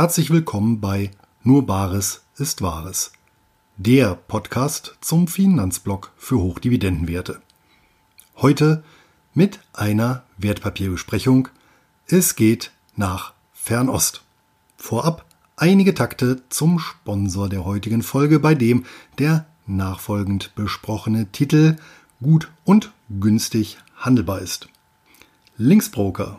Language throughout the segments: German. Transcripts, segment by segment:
herzlich willkommen bei Nur Bares ist Wahres, der Podcast zum Finanzblock für Hochdividendenwerte. Heute mit einer Wertpapierbesprechung. Es geht nach Fernost. Vorab einige Takte zum Sponsor der heutigen Folge, bei dem der nachfolgend besprochene Titel gut und günstig handelbar ist. Linksbroker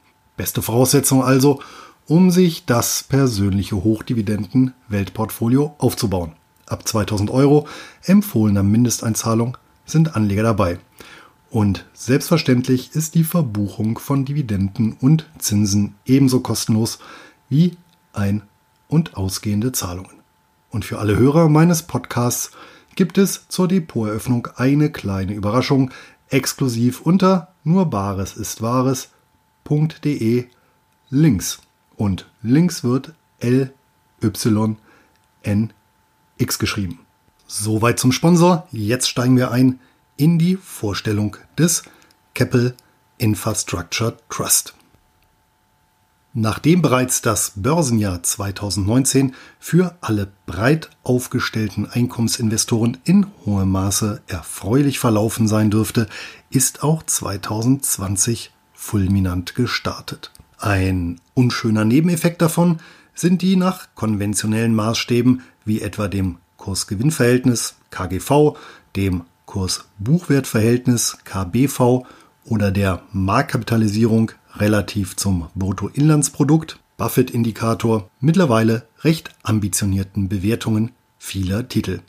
Beste Voraussetzung also, um sich das persönliche Hochdividenden-Weltportfolio aufzubauen. Ab 2000 Euro empfohlener Mindesteinzahlung sind Anleger dabei. Und selbstverständlich ist die Verbuchung von Dividenden und Zinsen ebenso kostenlos wie ein- und ausgehende Zahlungen. Und für alle Hörer meines Podcasts gibt es zur Depoteröffnung eine kleine Überraschung exklusiv unter nur Bares ist Wahres.de links. Und links wird L Y N X geschrieben. Soweit zum Sponsor. Jetzt steigen wir ein in die Vorstellung des Keppel Infrastructure Trust. Nachdem bereits das Börsenjahr 2019 für alle breit aufgestellten Einkommensinvestoren in hohem Maße erfreulich verlaufen sein dürfte, ist auch 2020 fulminant gestartet. Ein unschöner Nebeneffekt davon sind die nach konventionellen Maßstäben wie etwa dem Kursgewinnverhältnis KGV, dem Kurs-Buchwert-Verhältnis KBV oder der Marktkapitalisierung relativ zum Bruttoinlandsprodukt, Buffett-Indikator, mittlerweile recht ambitionierten Bewertungen vieler Titel.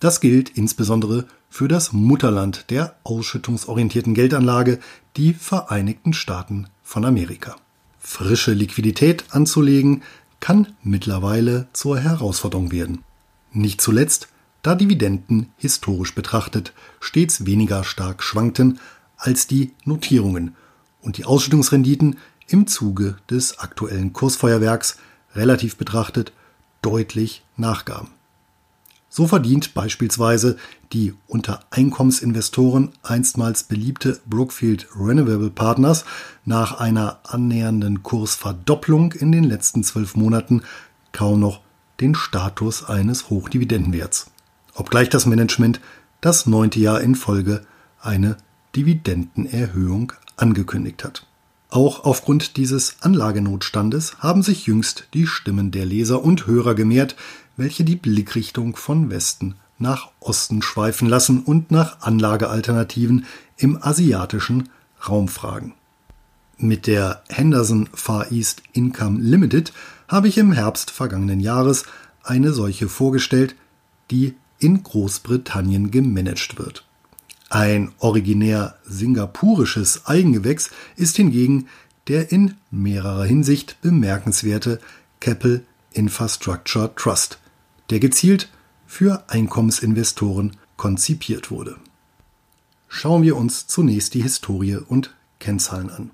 Das gilt insbesondere für das Mutterland der ausschüttungsorientierten Geldanlage, die Vereinigten Staaten von Amerika. Frische Liquidität anzulegen kann mittlerweile zur Herausforderung werden. Nicht zuletzt, da Dividenden historisch betrachtet stets weniger stark schwankten als die Notierungen und die Ausschüttungsrenditen im Zuge des aktuellen Kursfeuerwerks relativ betrachtet deutlich nachgaben. So verdient beispielsweise die unter Einkommensinvestoren einstmals beliebte Brookfield Renewable Partners nach einer annähernden Kursverdopplung in den letzten zwölf Monaten kaum noch den Status eines Hochdividendenwerts, obgleich das Management das neunte Jahr in Folge eine Dividendenerhöhung angekündigt hat. Auch aufgrund dieses Anlagenotstandes haben sich jüngst die Stimmen der Leser und Hörer gemehrt, welche die Blickrichtung von Westen nach Osten schweifen lassen und nach Anlagealternativen im asiatischen Raum fragen. Mit der Henderson Far East Income Limited habe ich im Herbst vergangenen Jahres eine solche vorgestellt, die in Großbritannien gemanagt wird. Ein originär singapurisches Eigengewächs ist hingegen der in mehrerer Hinsicht bemerkenswerte Keppel Infrastructure Trust, der gezielt für Einkommensinvestoren konzipiert wurde. Schauen wir uns zunächst die Historie und Kennzahlen an.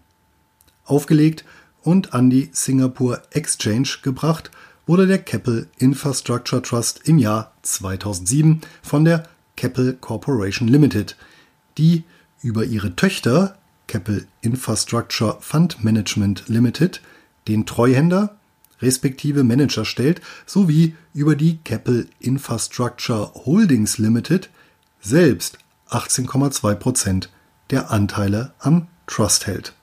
Aufgelegt und an die Singapore Exchange gebracht wurde der Keppel Infrastructure Trust im Jahr 2007 von der Keppel Corporation Limited, die über ihre Töchter Keppel Infrastructure Fund Management Limited den Treuhänder respektive Manager stellt, sowie über die Keppel Infrastructure Holdings Limited selbst 18,2 Prozent der Anteile am Trust hält.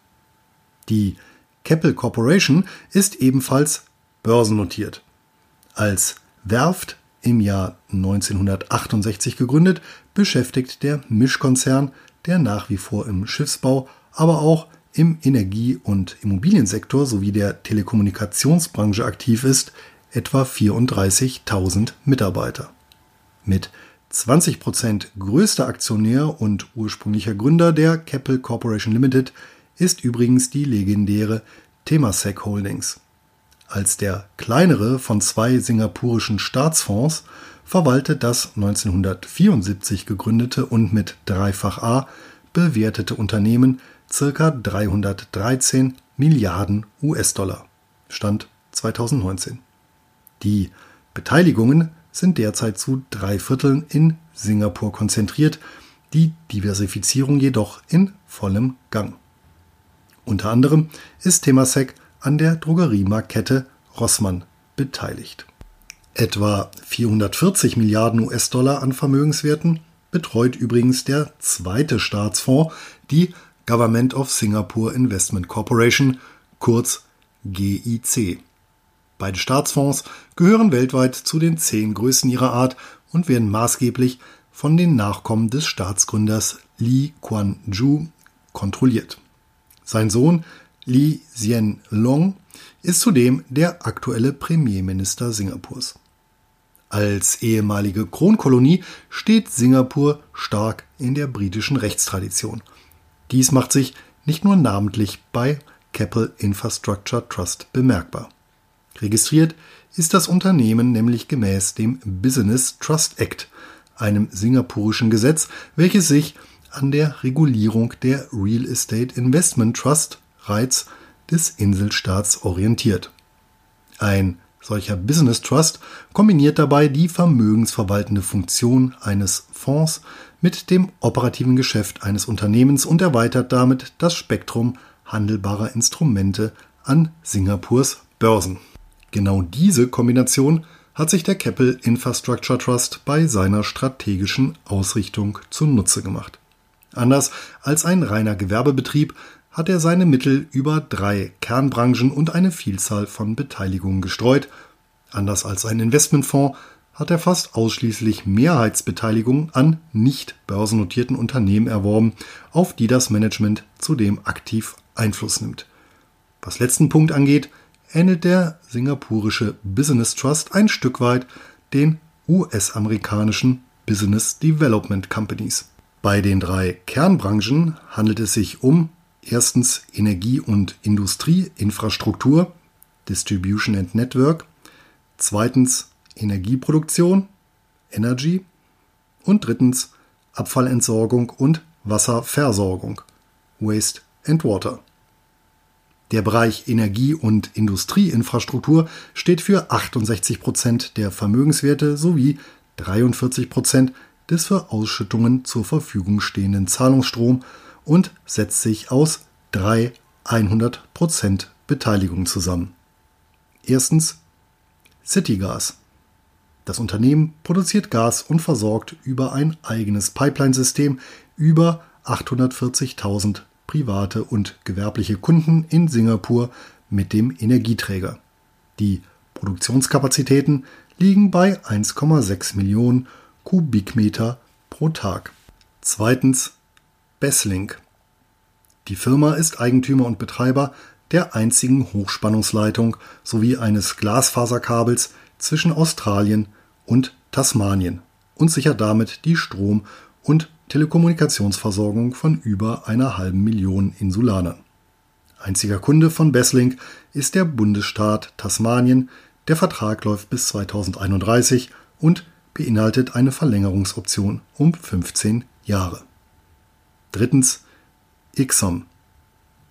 Die Keppel Corporation ist ebenfalls börsennotiert. Als Werft im Jahr 1968 gegründet, beschäftigt der Mischkonzern, der nach wie vor im Schiffsbau, aber auch im Energie- und Immobiliensektor sowie der Telekommunikationsbranche aktiv ist, etwa 34.000 Mitarbeiter. Mit 20 Prozent größter Aktionär und ursprünglicher Gründer der Keppel Corporation Limited ist übrigens die legendäre Temasek Holdings. Als der kleinere von zwei singapurischen Staatsfonds verwaltet das 1974 gegründete und mit dreifach A bewertete Unternehmen ca. 313 Milliarden US-Dollar. Stand 2019. Die Beteiligungen sind derzeit zu drei Vierteln in Singapur konzentriert, die Diversifizierung jedoch in vollem Gang. Unter anderem ist Temasek an der Drogeriemarktkette Rossmann beteiligt. Etwa 440 Milliarden US-Dollar an Vermögenswerten betreut übrigens der zweite Staatsfonds, die Government of Singapore Investment Corporation, kurz GIC. Beide Staatsfonds gehören weltweit zu den zehn größten ihrer Art und werden maßgeblich von den Nachkommen des Staatsgründers Lee Kuan Yew kontrolliert. Sein Sohn Lee Hsien Long ist zudem der aktuelle Premierminister Singapurs. Als ehemalige Kronkolonie steht Singapur stark in der britischen Rechtstradition. Dies macht sich nicht nur namentlich bei Keppel Infrastructure Trust bemerkbar. Registriert ist das Unternehmen nämlich gemäß dem Business Trust Act, einem singapurischen Gesetz, welches sich an der Regulierung der Real Estate Investment Trust Rights des Inselstaats orientiert. Ein solcher Business Trust kombiniert dabei die vermögensverwaltende Funktion eines Fonds mit dem operativen Geschäft eines Unternehmens und erweitert damit das Spektrum handelbarer Instrumente an Singapurs Börsen. Genau diese Kombination hat sich der Keppel Infrastructure Trust bei seiner strategischen Ausrichtung zunutze gemacht. Anders als ein reiner Gewerbebetrieb hat er seine Mittel über drei Kernbranchen und eine Vielzahl von Beteiligungen gestreut. Anders als ein Investmentfonds hat er fast ausschließlich Mehrheitsbeteiligungen an nicht börsennotierten Unternehmen erworben, auf die das Management zudem aktiv Einfluss nimmt. Was letzten Punkt angeht, ähnelt der singapurische Business Trust ein Stück weit den US-amerikanischen Business Development Companies. Bei den drei Kernbranchen handelt es sich um erstens Energie- und Industrieinfrastruktur, Distribution and Network, zweitens Energieproduktion, Energy und drittens Abfallentsorgung und Wasserversorgung, Waste and Water. Der Bereich Energie- und Industrieinfrastruktur steht für 68 Prozent der Vermögenswerte sowie 43 Prozent des für Ausschüttungen zur Verfügung stehenden Zahlungsstrom und setzt sich aus drei 100% Beteiligungen zusammen. Erstens Citygas. Das Unternehmen produziert Gas und versorgt über ein eigenes Pipeline-System über 840.000 private und gewerbliche Kunden in Singapur mit dem Energieträger. Die Produktionskapazitäten liegen bei 1,6 Millionen Kubikmeter pro Tag. Zweitens Besslink. Die Firma ist Eigentümer und Betreiber der einzigen Hochspannungsleitung sowie eines Glasfaserkabels zwischen Australien und Tasmanien und sichert damit die Strom- und Telekommunikationsversorgung von über einer halben Million Insulanern. Einziger Kunde von Besslink ist der Bundesstaat Tasmanien. Der Vertrag läuft bis 2031 und beinhaltet eine Verlängerungsoption um 15 Jahre. Drittens Ixom.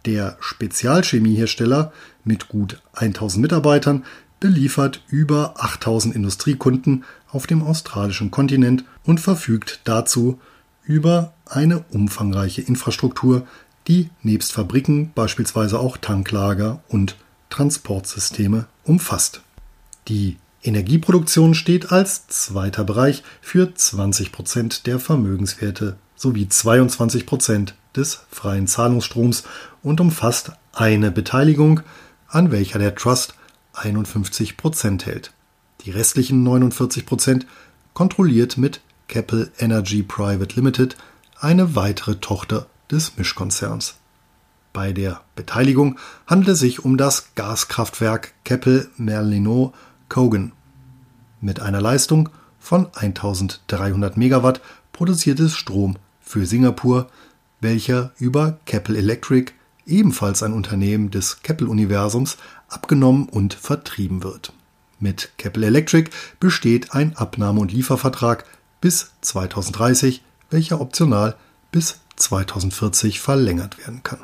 Der Spezialchemiehersteller mit gut 1000 Mitarbeitern beliefert über 8000 Industriekunden auf dem australischen Kontinent und verfügt dazu über eine umfangreiche Infrastruktur, die nebst Fabriken beispielsweise auch Tanklager und Transportsysteme umfasst. Die Energieproduktion steht als zweiter Bereich für 20 Prozent der Vermögenswerte sowie 22 Prozent des freien Zahlungsstroms und umfasst eine Beteiligung, an welcher der Trust 51 Prozent hält. Die restlichen 49 Prozent kontrolliert mit Keppel Energy Private Limited eine weitere Tochter des Mischkonzerns. Bei der Beteiligung handelt es sich um das Gaskraftwerk Keppel Merlino Cogan. Mit einer Leistung von 1300 Megawatt produziert es Strom für Singapur, welcher über Keppel Electric ebenfalls ein Unternehmen des Keppel-Universums, abgenommen und vertrieben wird. Mit Keppel Electric besteht ein Abnahme- und Liefervertrag bis 2030, welcher optional bis 2040 verlängert werden kann.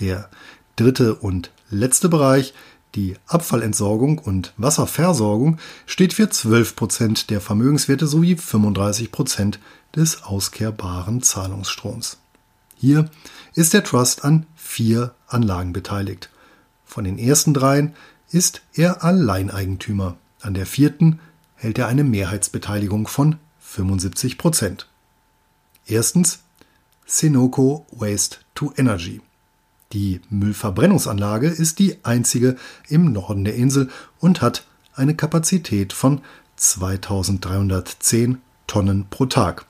Der dritte und letzte Bereich, die Abfallentsorgung und Wasserversorgung, steht für 12 Prozent der Vermögenswerte sowie 35 Prozent des auskehrbaren Zahlungsstroms. Hier ist der Trust an vier Anlagen beteiligt. Von den ersten dreien ist er Alleineigentümer. An der vierten hält er eine Mehrheitsbeteiligung von 75 Prozent. Erstens Sinoco Waste to Energy. Die Müllverbrennungsanlage ist die einzige im Norden der Insel und hat eine Kapazität von 2310 Tonnen pro Tag.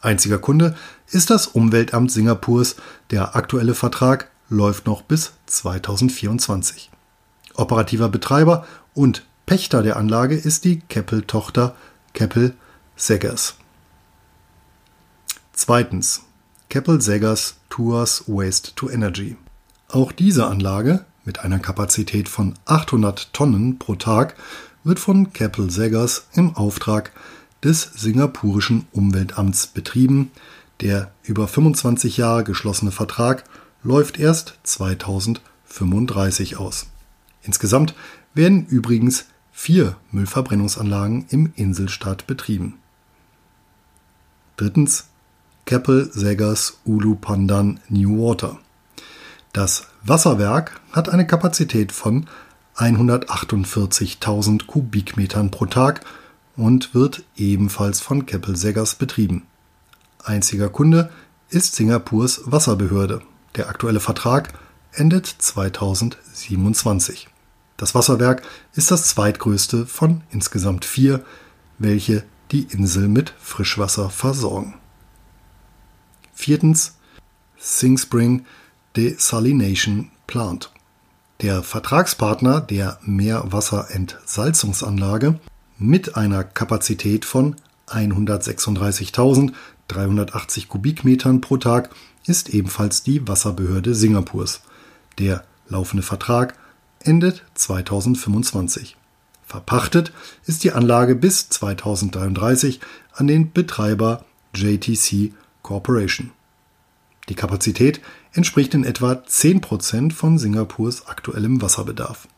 Einziger Kunde ist das Umweltamt Singapurs. Der aktuelle Vertrag läuft noch bis 2024. Operativer Betreiber und Pächter der Anlage ist die Keppel-Tochter Keppel Seggers. Zweitens Keppel Seggers Tours Waste to Energy. Auch diese Anlage mit einer Kapazität von 800 Tonnen pro Tag wird von Keppel Seggers im Auftrag des singapurischen Umweltamts betrieben. Der über 25 Jahre geschlossene Vertrag läuft erst 2035 aus. Insgesamt werden übrigens vier Müllverbrennungsanlagen im Inselstaat betrieben. Drittens Keppel Seggers Ulu Pandan New Water. Das Wasserwerk hat eine Kapazität von 148.000 Kubikmetern pro Tag und wird ebenfalls von Keppel Seggers betrieben. Einziger Kunde ist Singapurs Wasserbehörde. Der aktuelle Vertrag endet 2027. Das Wasserwerk ist das zweitgrößte von insgesamt vier, welche die Insel mit Frischwasser versorgen. Viertens Sing Spring Desalination Plant. Der Vertragspartner der Meerwasserentsalzungsanlage mit einer Kapazität von 136.380 Kubikmetern pro Tag ist ebenfalls die Wasserbehörde Singapurs. Der laufende Vertrag endet 2025. Verpachtet ist die Anlage bis 2033 an den Betreiber JTC Corporation. Die Kapazität entspricht in etwa 10% von Singapurs aktuellem Wasserbedarf.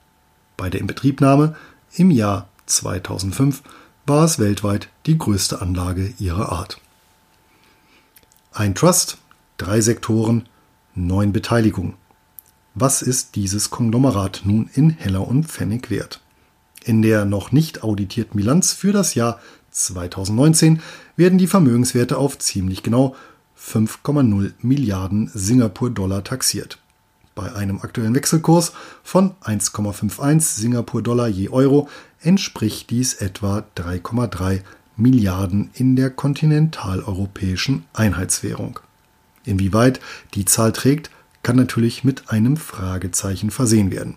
Bei der Inbetriebnahme im Jahr 2005 war es weltweit die größte Anlage ihrer Art. Ein Trust, drei Sektoren, neun Beteiligungen. Was ist dieses Konglomerat nun in Heller und Pfennig wert? In der noch nicht auditierten Bilanz für das Jahr 2019 werden die Vermögenswerte auf ziemlich genau 5,0 Milliarden Singapur-Dollar taxiert. Bei einem aktuellen Wechselkurs von 1,51 Singapur-Dollar je Euro entspricht dies etwa 3,3 Milliarden in der kontinentaleuropäischen Einheitswährung. Inwieweit die Zahl trägt, kann natürlich mit einem Fragezeichen versehen werden.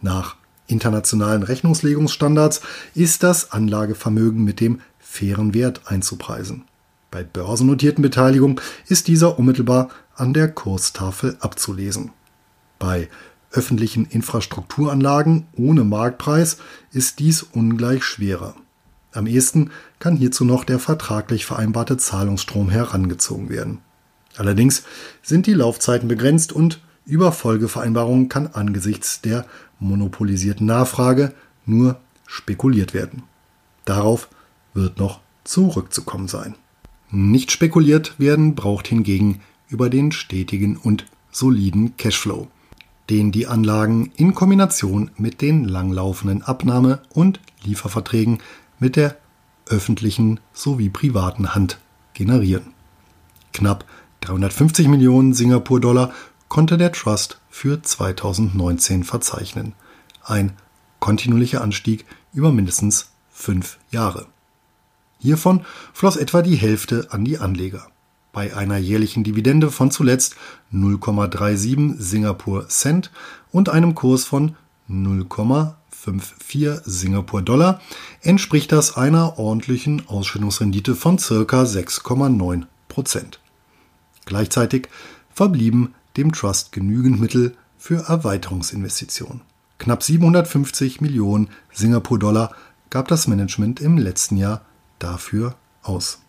Nach internationalen Rechnungslegungsstandards ist das Anlagevermögen mit dem fairen Wert einzupreisen. Bei börsennotierten Beteiligungen ist dieser unmittelbar an der Kurstafel abzulesen. Bei öffentlichen Infrastrukturanlagen ohne Marktpreis ist dies ungleich schwerer. Am ehesten kann hierzu noch der vertraglich vereinbarte Zahlungsstrom herangezogen werden. Allerdings sind die Laufzeiten begrenzt und über Folgevereinbarungen kann angesichts der monopolisierten Nachfrage nur spekuliert werden. Darauf wird noch zurückzukommen sein. Nicht spekuliert werden braucht hingegen über den stetigen und soliden Cashflow, den die Anlagen in Kombination mit den langlaufenden Abnahme- und Lieferverträgen mit der öffentlichen sowie privaten Hand generieren. Knapp 350 Millionen Singapur-Dollar konnte der Trust für 2019 verzeichnen. Ein kontinuierlicher Anstieg über mindestens fünf Jahre. Hiervon floss etwa die Hälfte an die Anleger. Bei einer jährlichen Dividende von zuletzt 0,37 Singapur Cent und einem Kurs von 0,1 1,54 Singapur-Dollar entspricht das einer ordentlichen Ausschüttungsrendite von circa 6,9 Prozent. Gleichzeitig verblieben dem Trust genügend Mittel für Erweiterungsinvestitionen. Knapp 750 Millionen Singapur-Dollar gab das Management im letzten Jahr dafür aus.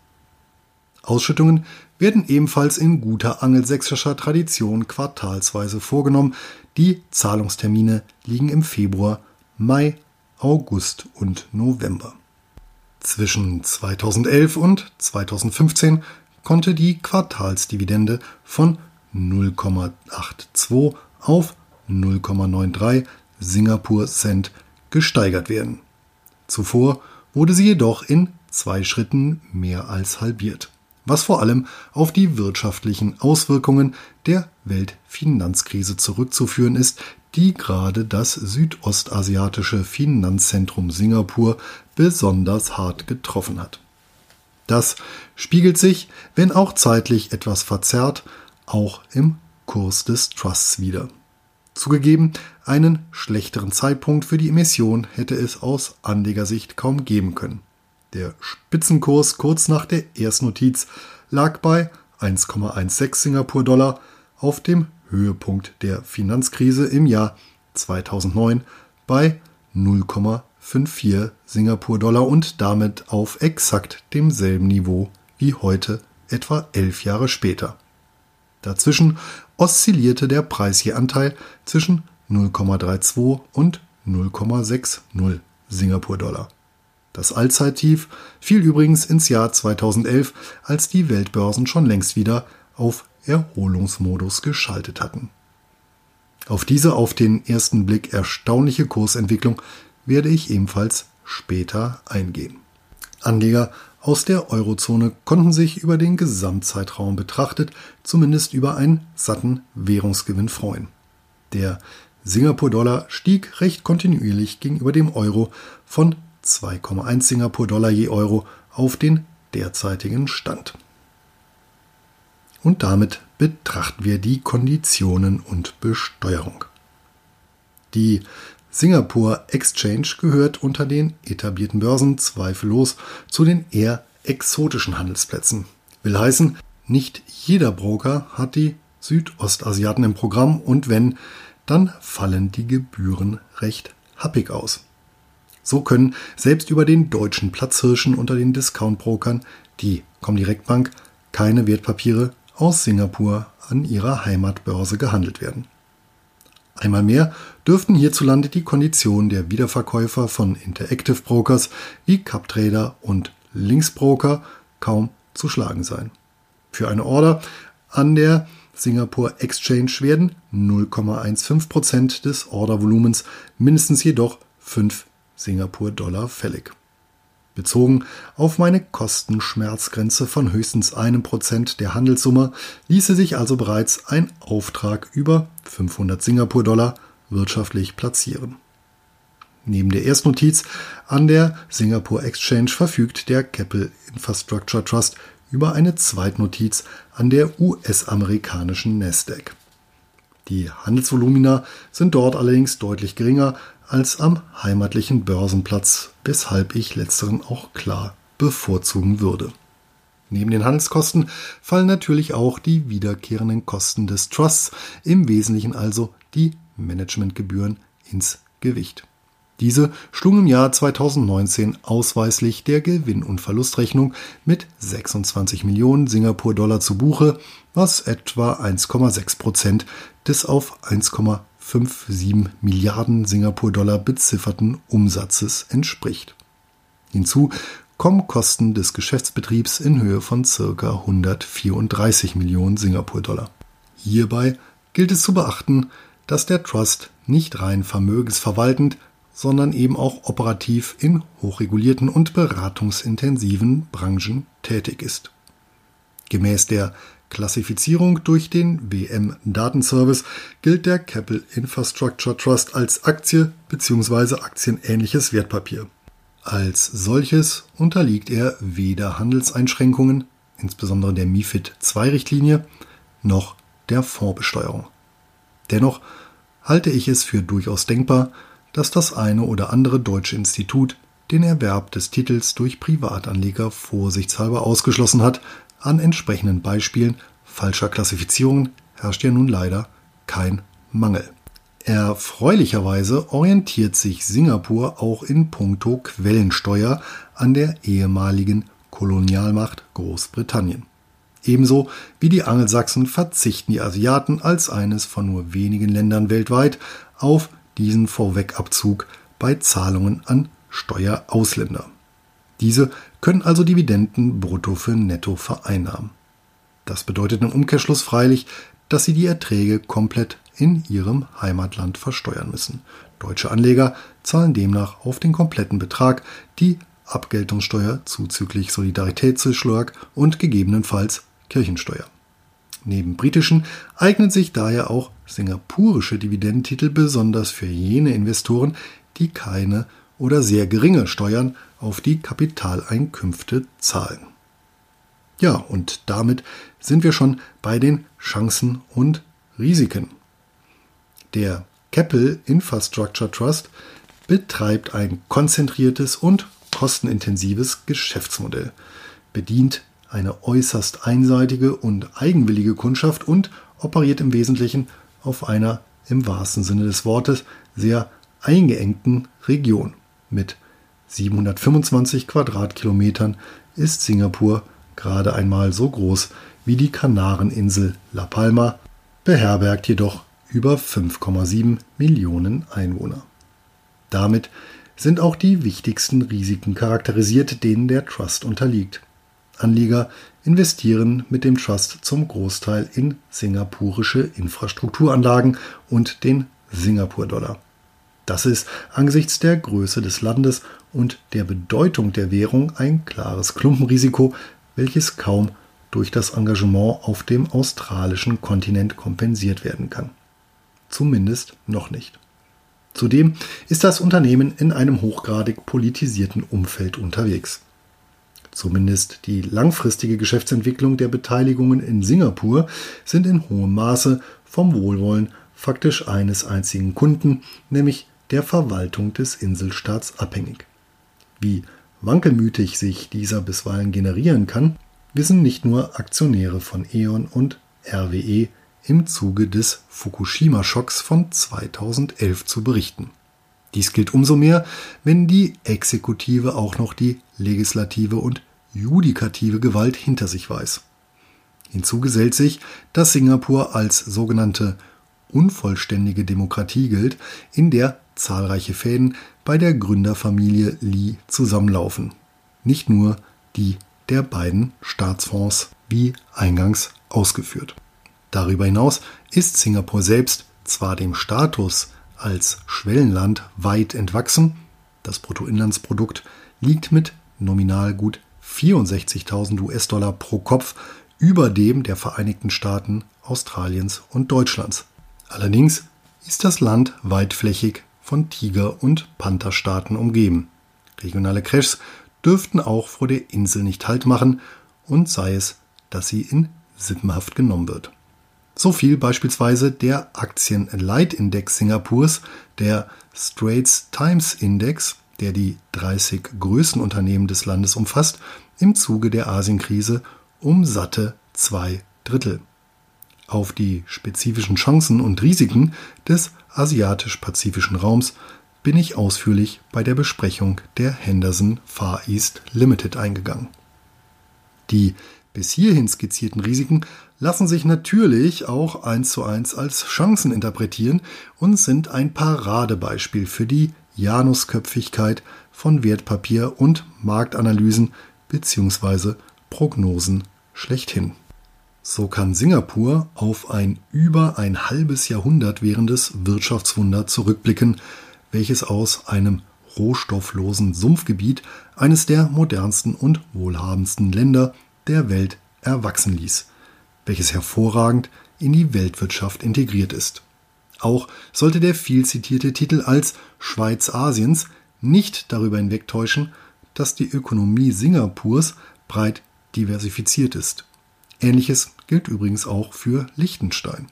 Ausschüttungen werden ebenfalls in guter angelsächsischer Tradition quartalsweise vorgenommen. Die Zahlungstermine liegen im Februar Mai, August und November. Zwischen 2011 und 2015 konnte die Quartalsdividende von 0,82 auf 0,93 Singapur Cent gesteigert werden. Zuvor wurde sie jedoch in zwei Schritten mehr als halbiert, was vor allem auf die wirtschaftlichen Auswirkungen der Weltfinanzkrise zurückzuführen ist, die gerade das südostasiatische Finanzzentrum Singapur besonders hart getroffen hat. Das spiegelt sich, wenn auch zeitlich etwas verzerrt, auch im Kurs des Trusts wider. Zugegeben, einen schlechteren Zeitpunkt für die Emission hätte es aus Anlegersicht kaum geben können. Der Spitzenkurs kurz nach der Erstnotiz lag bei 1,16 Singapur-Dollar auf dem Höhepunkt der Finanzkrise im Jahr 2009 bei 0,54 Singapur-Dollar und damit auf exakt demselben Niveau wie heute, etwa elf Jahre später. Dazwischen oszillierte der Preis je Anteil zwischen 0,32 und 0,60 Singapur-Dollar. Das Allzeittief fiel übrigens ins Jahr 2011, als die Weltbörsen schon längst wieder auf Erholungsmodus geschaltet hatten. Auf diese auf den ersten Blick erstaunliche Kursentwicklung werde ich ebenfalls später eingehen. Anleger aus der Eurozone konnten sich über den Gesamtzeitraum betrachtet zumindest über einen satten Währungsgewinn freuen. Der Singapur-Dollar stieg recht kontinuierlich gegenüber dem Euro von 2,1 Singapur-Dollar je Euro auf den derzeitigen Stand. Und damit betrachten wir die Konditionen und Besteuerung. Die Singapore Exchange gehört unter den etablierten Börsen zweifellos zu den eher exotischen Handelsplätzen. Will heißen, nicht jeder Broker hat die Südostasiaten im Programm und wenn, dann fallen die Gebühren recht happig aus. So können selbst über den deutschen Platzhirschen unter den Discountbrokern, die Comdirect Bank, keine Wertpapiere aus Singapur an ihrer Heimatbörse gehandelt werden. Einmal mehr dürften hierzulande die Konditionen der Wiederverkäufer von Interactive Brokers wie CapTrader und Linksbroker kaum zu schlagen sein. Für eine Order an der Singapore Exchange werden 0,15% des Ordervolumens, mindestens jedoch 5 Singapur-Dollar fällig. Bezogen auf meine Kostenschmerzgrenze von höchstens einem Prozent der Handelssumme ließe sich also bereits ein Auftrag über 500 Singapur-Dollar wirtschaftlich platzieren. Neben der Erstnotiz an der Singapore Exchange verfügt der Keppel Infrastructure Trust über eine Zweitnotiz an der US-amerikanischen Nasdaq. Die Handelsvolumina sind dort allerdings deutlich geringer als am heimatlichen Börsenplatz, weshalb ich letzteren auch klar bevorzugen würde. Neben den Handelskosten fallen natürlich auch die wiederkehrenden Kosten des Trusts, im Wesentlichen also die Managementgebühren ins Gewicht. Diese schlugen im Jahr 2019 ausweislich der Gewinn- und Verlustrechnung mit 26 Millionen Singapur-Dollar zu Buche, was etwa 1,6 Prozent des auf 1,57 Milliarden Singapur-Dollar bezifferten Umsatzes entspricht. Hinzu kommen Kosten des Geschäftsbetriebs in Höhe von ca. 134 Millionen Singapur-Dollar. Hierbei gilt es zu beachten, dass der Trust nicht rein vermögensverwaltend, sondern eben auch operativ in hochregulierten und beratungsintensiven Branchen tätig ist. Gemäß der Klassifizierung durch den WM Datenservice gilt der Keppel Infrastructure Trust als Aktie bzw. aktienähnliches Wertpapier. Als solches unterliegt er weder Handelseinschränkungen, insbesondere der MIFID II-Richtlinie, noch der Fondsbesteuerung. Dennoch halte ich es für durchaus denkbar, dass das eine oder andere deutsche Institut den Erwerb des Titels durch Privatanleger vorsichtshalber ausgeschlossen hat, an entsprechenden Beispielen falscher Klassifizierungen herrscht ja nun leider kein Mangel. Erfreulicherweise orientiert sich Singapur auch in puncto Quellensteuer an der ehemaligen Kolonialmacht Großbritannien. Ebenso wie die Angelsachsen verzichten die Asiaten als eines von nur wenigen Ländern weltweit auf diesen Vorwegabzug bei Zahlungen an Steuerausländer. Diese können also Dividenden brutto für netto vereinnahmen. Das bedeutet im Umkehrschluss freilich, dass sie die Erträge komplett in ihrem Heimatland versteuern müssen. Deutsche Anleger zahlen demnach auf den kompletten Betrag die Abgeltungssteuer zuzüglich Solidaritätszuschlag und gegebenenfalls Kirchensteuer. Neben britischen eignen sich daher auch singapurische Dividendentitel besonders für jene Investoren, die keine oder sehr geringe Steuern auf die Kapitaleinkünfte zahlen. Ja, und damit sind wir schon bei den Chancen und Risiken. Der Keppel Infrastructure Trust betreibt ein konzentriertes und kostenintensives Geschäftsmodell, bedient eine äußerst einseitige und eigenwillige Kundschaft und operiert im Wesentlichen auf einer im wahrsten Sinne des Wortes sehr eingeengten Region. Mit 725 Quadratkilometern ist Singapur gerade einmal so groß wie die Kanareninsel La Palma, beherbergt jedoch über 5,7 Millionen Einwohner. Damit sind auch die wichtigsten Risiken charakterisiert, denen der Trust unterliegt. Anleger investieren mit dem Trust zum Großteil in singapurische Infrastrukturanlagen und den Singapur-Dollar. Das ist angesichts der Größe des Landes und der Bedeutung der Währung ein klares Klumpenrisiko, welches kaum durch das Engagement auf dem australischen Kontinent kompensiert werden kann. Zumindest noch nicht. Zudem ist das Unternehmen in einem hochgradig politisierten Umfeld unterwegs. Zumindest die langfristige Geschäftsentwicklung der Beteiligungen in Singapur sind in hohem Maße vom Wohlwollen faktisch eines einzigen Kunden, nämlich der Verwaltung des Inselstaats abhängig. Wie wankelmütig sich dieser bisweilen generieren kann, wissen nicht nur Aktionäre von E.ON und RWE im Zuge des Fukushima-Schocks von 2011 zu berichten. Dies gilt umso mehr, wenn die Exekutive auch noch die Legislative und judikative Gewalt hinter sich weiß. Hinzu gesellt sich, dass Singapur als sogenannte unvollständige Demokratie gilt, in der zahlreiche Fäden bei der Gründerfamilie Lee zusammenlaufen. Nicht nur die der beiden Staatsfonds, wie eingangs ausgeführt. Darüber hinaus ist Singapur selbst zwar dem Status als Schwellenland weit entwachsen, das Bruttoinlandsprodukt liegt mit nominal gut 64.000 US-Dollar pro Kopf über dem der Vereinigten Staaten, Australiens und Deutschlands. Allerdings ist das Land weitflächig von Tiger- und Pantherstaaten umgeben. Regionale Crashs dürften auch vor der Insel nicht Halt machen und sei es, dass sie in Sippenhaft genommen wird. So viel beispielsweise der Aktien-Leitindex Singapurs, der Straits Times Index, der die 30 größten Unternehmen des Landes umfasst, im Zuge der Asienkrise um satte zwei Drittel. Auf die spezifischen Chancen und Risiken des asiatisch-pazifischen Raums bin ich ausführlich bei der Besprechung der Henderson Far East Limited eingegangen. Die bis hierhin skizzierten Risiken lassen sich natürlich auch eins zu eins als Chancen interpretieren und sind ein Paradebeispiel für die Janusköpfigkeit von Wertpapier- und Marktanalysen bzw. Prognosen schlechthin. So kann Singapur auf ein über ein halbes Jahrhundert währendes Wirtschaftswunder zurückblicken, welches aus einem rohstofflosen Sumpfgebiet eines der modernsten und wohlhabendsten Länder der Welt erwachsen ließ, welches hervorragend in die Weltwirtschaft integriert ist. Auch sollte der viel zitierte Titel als Schweiz Asiens nicht darüber hinwegtäuschen, dass die Ökonomie Singapurs breit diversifiziert ist. Ähnliches gilt übrigens auch für Liechtenstein.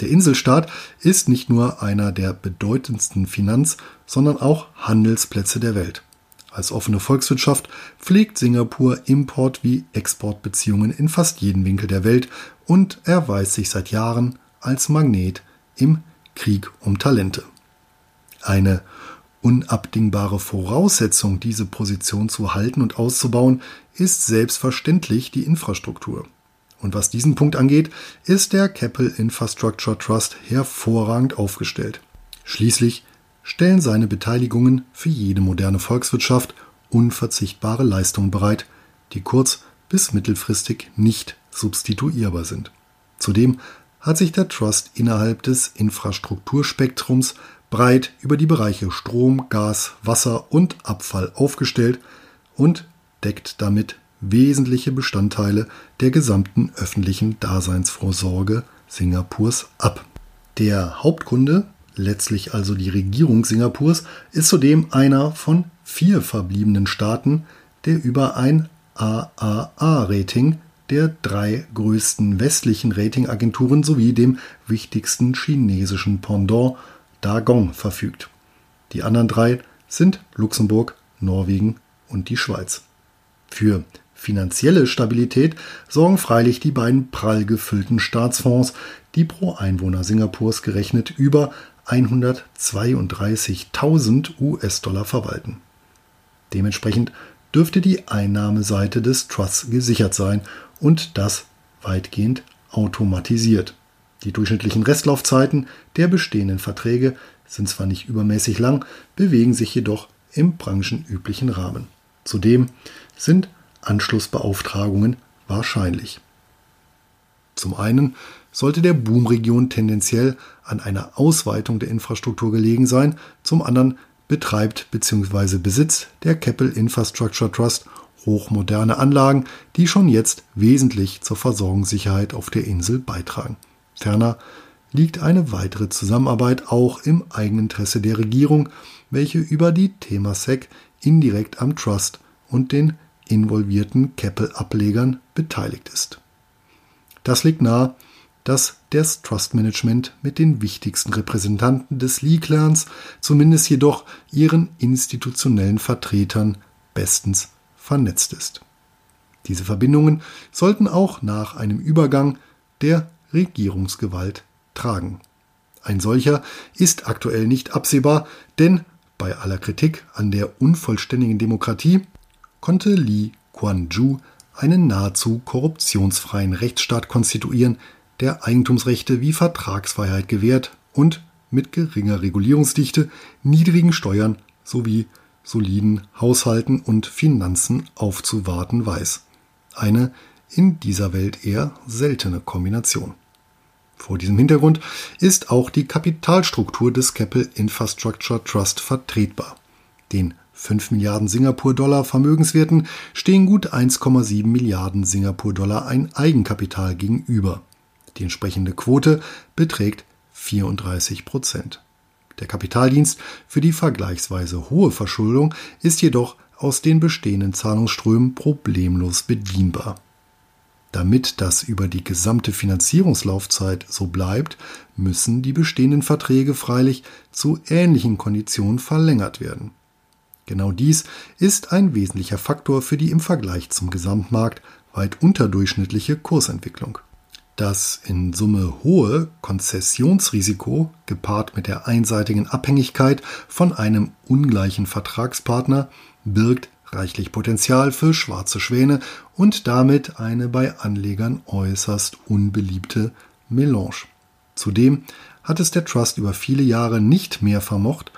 Der Inselstaat ist nicht nur einer der bedeutendsten Finanz-, sondern auch Handelsplätze der Welt. Als offene Volkswirtschaft pflegt Singapur Import- wie Exportbeziehungen in fast jedem Winkel der Welt und erweist sich seit Jahren als Magnet im Krieg um Talente. Eine unabdingbare Voraussetzung, diese Position zu halten und auszubauen, ist selbstverständlich die Infrastruktur. Und was diesen Punkt angeht, ist der Keppel Infrastructure Trust hervorragend aufgestellt. Schließlich stellen seine Beteiligungen für jede moderne Volkswirtschaft unverzichtbare Leistungen bereit, die kurz- bis mittelfristig nicht substituierbar sind. Zudem hat sich der Trust innerhalb des Infrastrukturspektrums breit über die Bereiche Strom, Gas, Wasser und Abfall aufgestellt und deckt damit wesentliche Bestandteile der gesamten öffentlichen Daseinsvorsorge Singapurs ab. Der Hauptkunde letztlich also die Regierung Singapurs, ist zudem einer von vier verbliebenen Staaten, der über ein AAA-Rating der drei größten westlichen Ratingagenturen sowie dem wichtigsten chinesischen Pendant Dagong verfügt. Die anderen drei sind Luxemburg, Norwegen und die Schweiz. Für finanzielle Stabilität sorgen freilich die beiden prall gefüllten Staatsfonds, die pro Einwohner Singapurs gerechnet über 132.000 US-Dollar verwalten. Dementsprechend dürfte die Einnahmeseite des Trusts gesichert sein und das weitgehend automatisiert. Die durchschnittlichen Restlaufzeiten der bestehenden Verträge sind zwar nicht übermäßig lang, bewegen sich jedoch im branchenüblichen Rahmen. Zudem sind Anschlussbeauftragungen wahrscheinlich. Zum einen sollte der Boomregion tendenziell an einer Ausweitung der Infrastruktur gelegen sein, zum anderen betreibt bzw. besitzt der Keppel Infrastructure Trust hochmoderne Anlagen, die schon jetzt wesentlich zur Versorgungssicherheit auf der Insel beitragen. Ferner liegt eine weitere Zusammenarbeit auch im Eigeninteresse der Regierung, welche über die Themasec indirekt am Trust und den involvierten Keppel-Ablegern beteiligt ist. Das liegt nahe, dass das Trust Management mit den wichtigsten Repräsentanten des Lee-Clans, zumindest jedoch ihren institutionellen Vertretern, bestens vernetzt ist. Diese Verbindungen sollten auch nach einem Übergang der Regierungsgewalt tragen. Ein solcher ist aktuell nicht absehbar, denn bei aller Kritik an der unvollständigen Demokratie konnte Lee Kuan Yew einen nahezu korruptionsfreien Rechtsstaat konstituieren, der Eigentumsrechte wie Vertragsfreiheit gewährt und mit geringer Regulierungsdichte, niedrigen Steuern sowie soliden Haushalten und Finanzen aufzuwarten weiß. Eine in dieser Welt eher seltene Kombination. Vor diesem Hintergrund ist auch die Kapitalstruktur des Keppel Infrastructure Trust vertretbar. Den 5 Milliarden Singapur-Dollar Vermögenswerten stehen gut 1,7 Milliarden Singapur-Dollar ein Eigenkapital gegenüber. Die entsprechende Quote beträgt 34 Prozent. Der Kapitaldienst für die vergleichsweise hohe Verschuldung ist jedoch aus den bestehenden Zahlungsströmen problemlos bedienbar. Damit das über die gesamte Finanzierungslaufzeit so bleibt, müssen die bestehenden Verträge freilich zu ähnlichen Konditionen verlängert werden. Genau dies ist ein wesentlicher Faktor für die im Vergleich zum Gesamtmarkt weit unterdurchschnittliche Kursentwicklung. Das in Summe hohe Konzessionsrisiko, gepaart mit der einseitigen Abhängigkeit von einem ungleichen Vertragspartner, birgt reichlich Potenzial für schwarze Schwäne und damit eine bei Anlegern äußerst unbeliebte Melange. Zudem hat es der Trust über viele Jahre nicht mehr vermocht,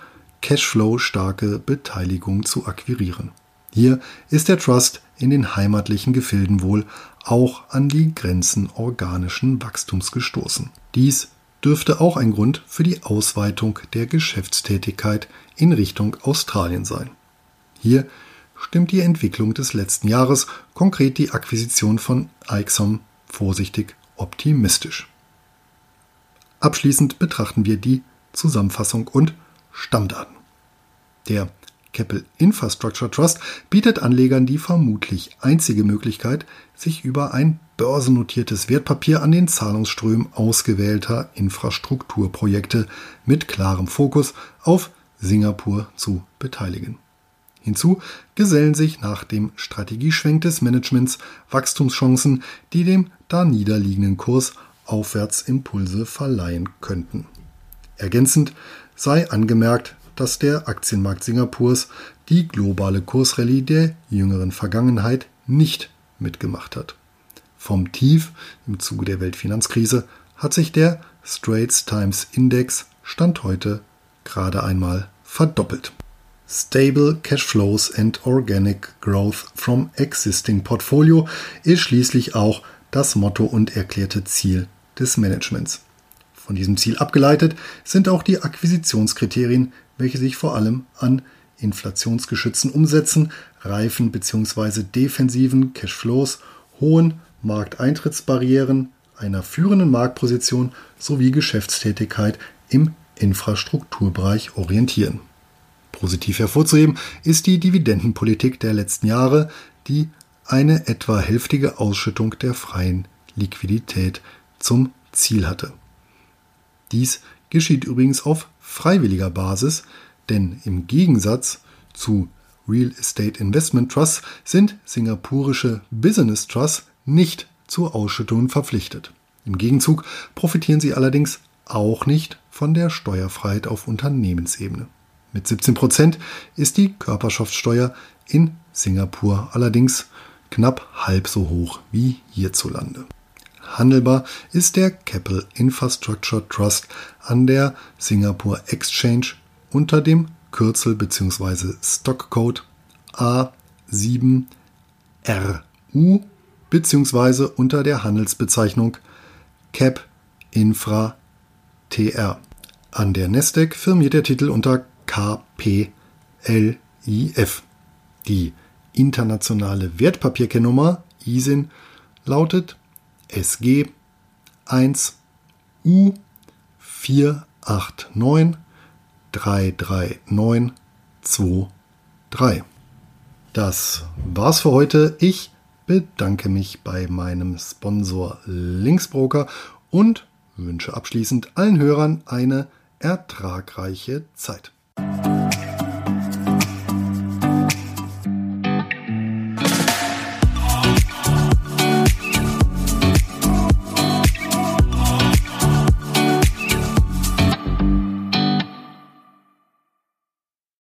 Cashflow-starke Beteiligung zu akquirieren. Hier ist der Trust in den heimatlichen Gefilden wohl auch an die Grenzen organischen Wachstums gestoßen. Dies dürfte auch ein Grund für die Ausweitung der Geschäftstätigkeit in Richtung Australien sein. Hier stimmt die Entwicklung des letzten Jahres, konkret die Akquisition von Ixom, vorsichtig optimistisch. Abschließend betrachten wir die Zusammenfassung und Stammdaten. Der Keppel Infrastructure Trust bietet Anlegern die vermutlich einzige Möglichkeit, sich über ein börsennotiertes Wertpapier an den Zahlungsströmen ausgewählter Infrastrukturprojekte mit klarem Fokus auf Singapur zu beteiligen. Hinzu gesellen sich nach dem Strategieschwenk des Managements Wachstumschancen, die dem da niederliegenden Kurs Aufwärtsimpulse verleihen könnten. Ergänzend sei angemerkt, dass der Aktienmarkt Singapurs die globale Kursrallye der jüngeren Vergangenheit nicht mitgemacht hat. Vom Tief im Zuge der Weltfinanzkrise hat sich der Straits Times Index Stand heute gerade einmal verdoppelt. Stable Cash Flows and Organic Growth from Existing Portfolio ist schließlich auch das Motto und erklärte Ziel des Managements. Von diesem Ziel abgeleitet sind auch die Akquisitionskriterien, welche sich vor allem an inflationsgeschützten Umsätzen, reifen bzw. defensiven Cashflows, hohen Markteintrittsbarrieren, einer führenden Marktposition sowie Geschäftstätigkeit im Infrastrukturbereich orientieren. Positiv hervorzuheben ist die Dividendenpolitik der letzten Jahre, die eine etwa hälftige Ausschüttung der freien Liquidität zum Ziel hatte. Dies geschieht übrigens auf freiwilliger Basis, denn im Gegensatz zu Real Estate Investment Trusts sind singapurische Business Trusts nicht zu Ausschüttungen verpflichtet. Im Gegenzug profitieren sie allerdings auch nicht von der Steuerfreiheit auf Unternehmensebene. Mit 17 Prozent ist die Körperschaftssteuer in Singapur allerdings knapp halb so hoch wie hierzulande. Handelbar ist der Keppel Infrastructure Trust an der Singapore Exchange unter dem Kürzel bzw. Stockcode A7RU bzw. unter der Handelsbezeichnung CAP Infra TR. An der Nasdaq firmiert der Titel unter KPLIF. Die internationale Wertpapierkennnummer ISIN lautet SG 1 U 489 33923. Das war's für heute. Ich bedanke mich bei meinem Sponsor Linksbroker und wünsche abschließend allen Hörern eine ertragreiche Zeit.